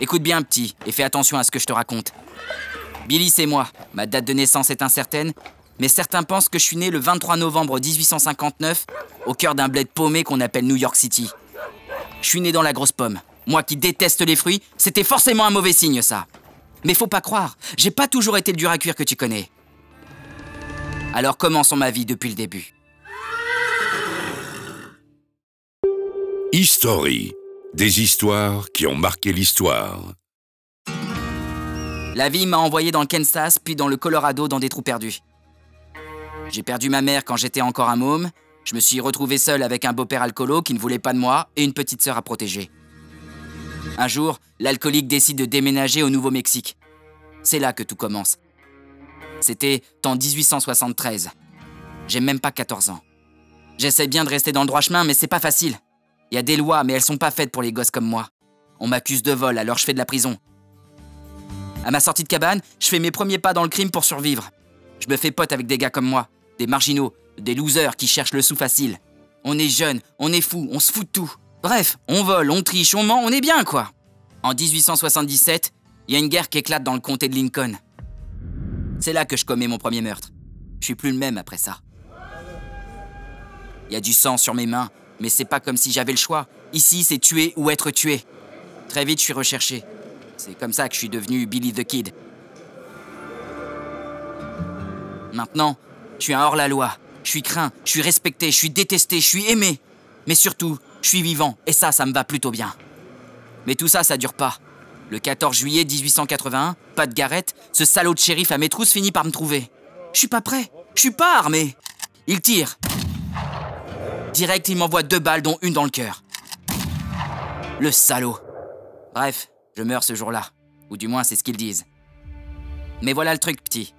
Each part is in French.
Écoute bien, petit, et fais attention à ce que je te raconte. Billy, c'est moi. Ma date de naissance est incertaine, mais certains pensent que je suis né le 23 novembre 1859, au cœur d'un bled paumé qu'on appelle New York City. Je suis né dans la grosse pomme. Moi qui déteste les fruits, c'était forcément un mauvais signe, ça. Mais faut pas croire, j'ai pas toujours été le dur à cuire que tu connais. Alors commençons ma vie depuis le début. History. Des histoires qui ont marqué l'histoire. La vie m'a envoyé dans le Kansas, puis dans le Colorado dans des trous perdus. J'ai perdu ma mère quand j'étais encore un môme. Je me suis retrouvé seul avec un beau-père alcoolo qui ne voulait pas de moi et une petite sœur à protéger. Un jour, l'alcoolique décide de déménager au Nouveau-Mexique. C'est là que tout commence. C'était en 1873. J'ai même pas 14 ans. J'essaie bien de rester dans le droit chemin, mais c'est pas facile. Il y a des lois, mais elles sont pas faites pour les gosses comme moi. On m'accuse de vol, alors je fais de la prison. À ma sortie de cabane, je fais mes premiers pas dans le crime pour survivre. Je me fais pote avec des gars comme moi, des marginaux, des losers qui cherchent le sou facile. On est jeunes, on est fous, on se fout de tout. Bref, on vole, on triche, on ment, on est bien quoi. En 1877, il y a une guerre qui éclate dans le comté de Lincoln. C'est là que je commets mon premier meurtre. Je suis plus le même après ça. Il y a du sang sur mes mains, mais c'est pas comme si j'avais le choix. Ici, c'est tuer ou être tué. Très vite, je suis recherché. C'est comme ça que je suis devenu Billy the Kid. Maintenant, je suis un hors-la-loi. Je suis craint, je suis respecté, je suis détesté, je suis aimé. Mais surtout, je suis vivant, et ça, ça me va plutôt bien. Mais tout ça, ça dure pas. Le 14 juillet 1881, Pat Garrett, ce salaud de shérif à mes trousses finit par me trouver. Je suis pas prêt, je suis pas armé. Il tire. Direct, il m'envoie deux balles, dont une dans le cœur. Le salaud. Bref, je meurs ce jour-là. Ou du moins, c'est ce qu'ils disent. Mais voilà le truc, petit.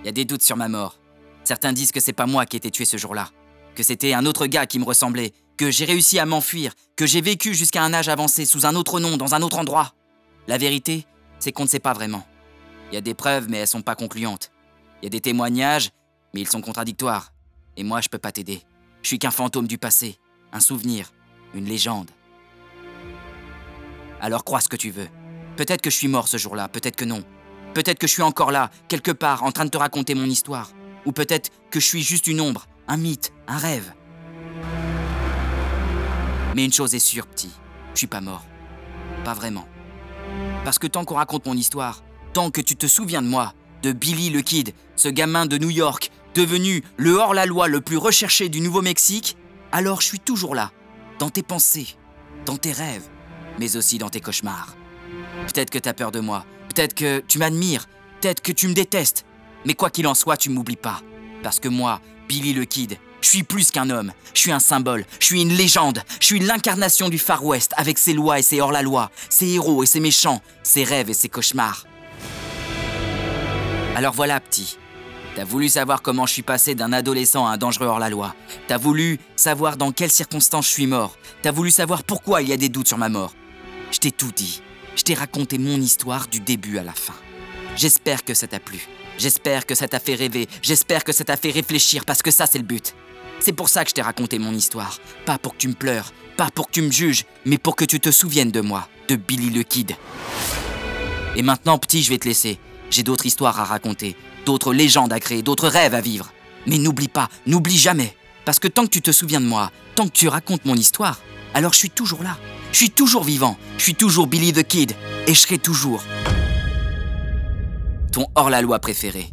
Il y a des doutes sur ma mort. Certains disent que c'est pas moi qui ai été tué ce jour-là. Que c'était un autre gars qui me ressemblait. Que j'ai réussi à m'enfuir. Que j'ai vécu jusqu'à un âge avancé sous un autre nom, dans un autre endroit. La vérité, c'est qu'on ne sait pas vraiment. Il y a des preuves, mais elles sont pas concluantes. Il y a des témoignages, mais ils sont contradictoires. Et moi, je peux pas t'aider. Je suis qu'un fantôme du passé, un souvenir, une légende. Alors crois ce que tu veux. Peut-être que je suis mort ce jour-là, peut-être que non. Peut-être que je suis encore là, quelque part, en train de te raconter mon histoire. Ou peut-être que je suis juste une ombre, un mythe, un rêve. Mais une chose est sûre, petit, je suis pas mort. Pas vraiment. Parce que tant qu'on raconte mon histoire, tant que tu te souviens de moi, de Billy le Kid, ce gamin de New York, devenu le hors-la-loi le plus recherché du Nouveau-Mexique, alors je suis toujours là, dans tes pensées, dans tes rêves, mais aussi dans tes cauchemars. Peut-être que tu as peur de moi, peut-être que tu m'admires, peut-être que tu me détestes, mais quoi qu'il en soit, tu m'oublies pas. Parce que moi, Billy le Kid, je suis plus qu'un homme, je suis un symbole, je suis une légende, je suis l'incarnation du Far West avec ses lois et ses hors-la-loi, ses héros et ses méchants, ses rêves et ses cauchemars. Alors voilà, petit. T'as voulu savoir comment je suis passé d'un adolescent à un dangereux hors-la-loi. T'as voulu savoir dans quelles circonstances je suis mort. T'as voulu savoir pourquoi il y a des doutes sur ma mort. Je t'ai tout dit. Je t'ai raconté mon histoire du début à la fin. J'espère que ça t'a plu. J'espère que ça t'a fait rêver. J'espère que ça t'a fait réfléchir parce que ça, c'est le but. C'est pour ça que je t'ai raconté mon histoire. Pas pour que tu me pleures, pas pour que tu me juges, mais pour que tu te souviennes de moi, de Billy le Kid. Et maintenant, petit, je vais te laisser. J'ai d'autres histoires à raconter, d'autres légendes à créer, d'autres rêves à vivre. Mais n'oublie pas, n'oublie jamais. Parce que tant que tu te souviens de moi, tant que tu racontes mon histoire, alors je suis toujours là. Je suis toujours vivant. Je suis toujours Billy the Kid. Et je serai toujours ton hors-la-loi préféré.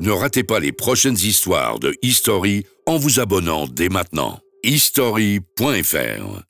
Ne ratez pas les prochaines histoires de History en vous abonnant dès maintenant. History.fr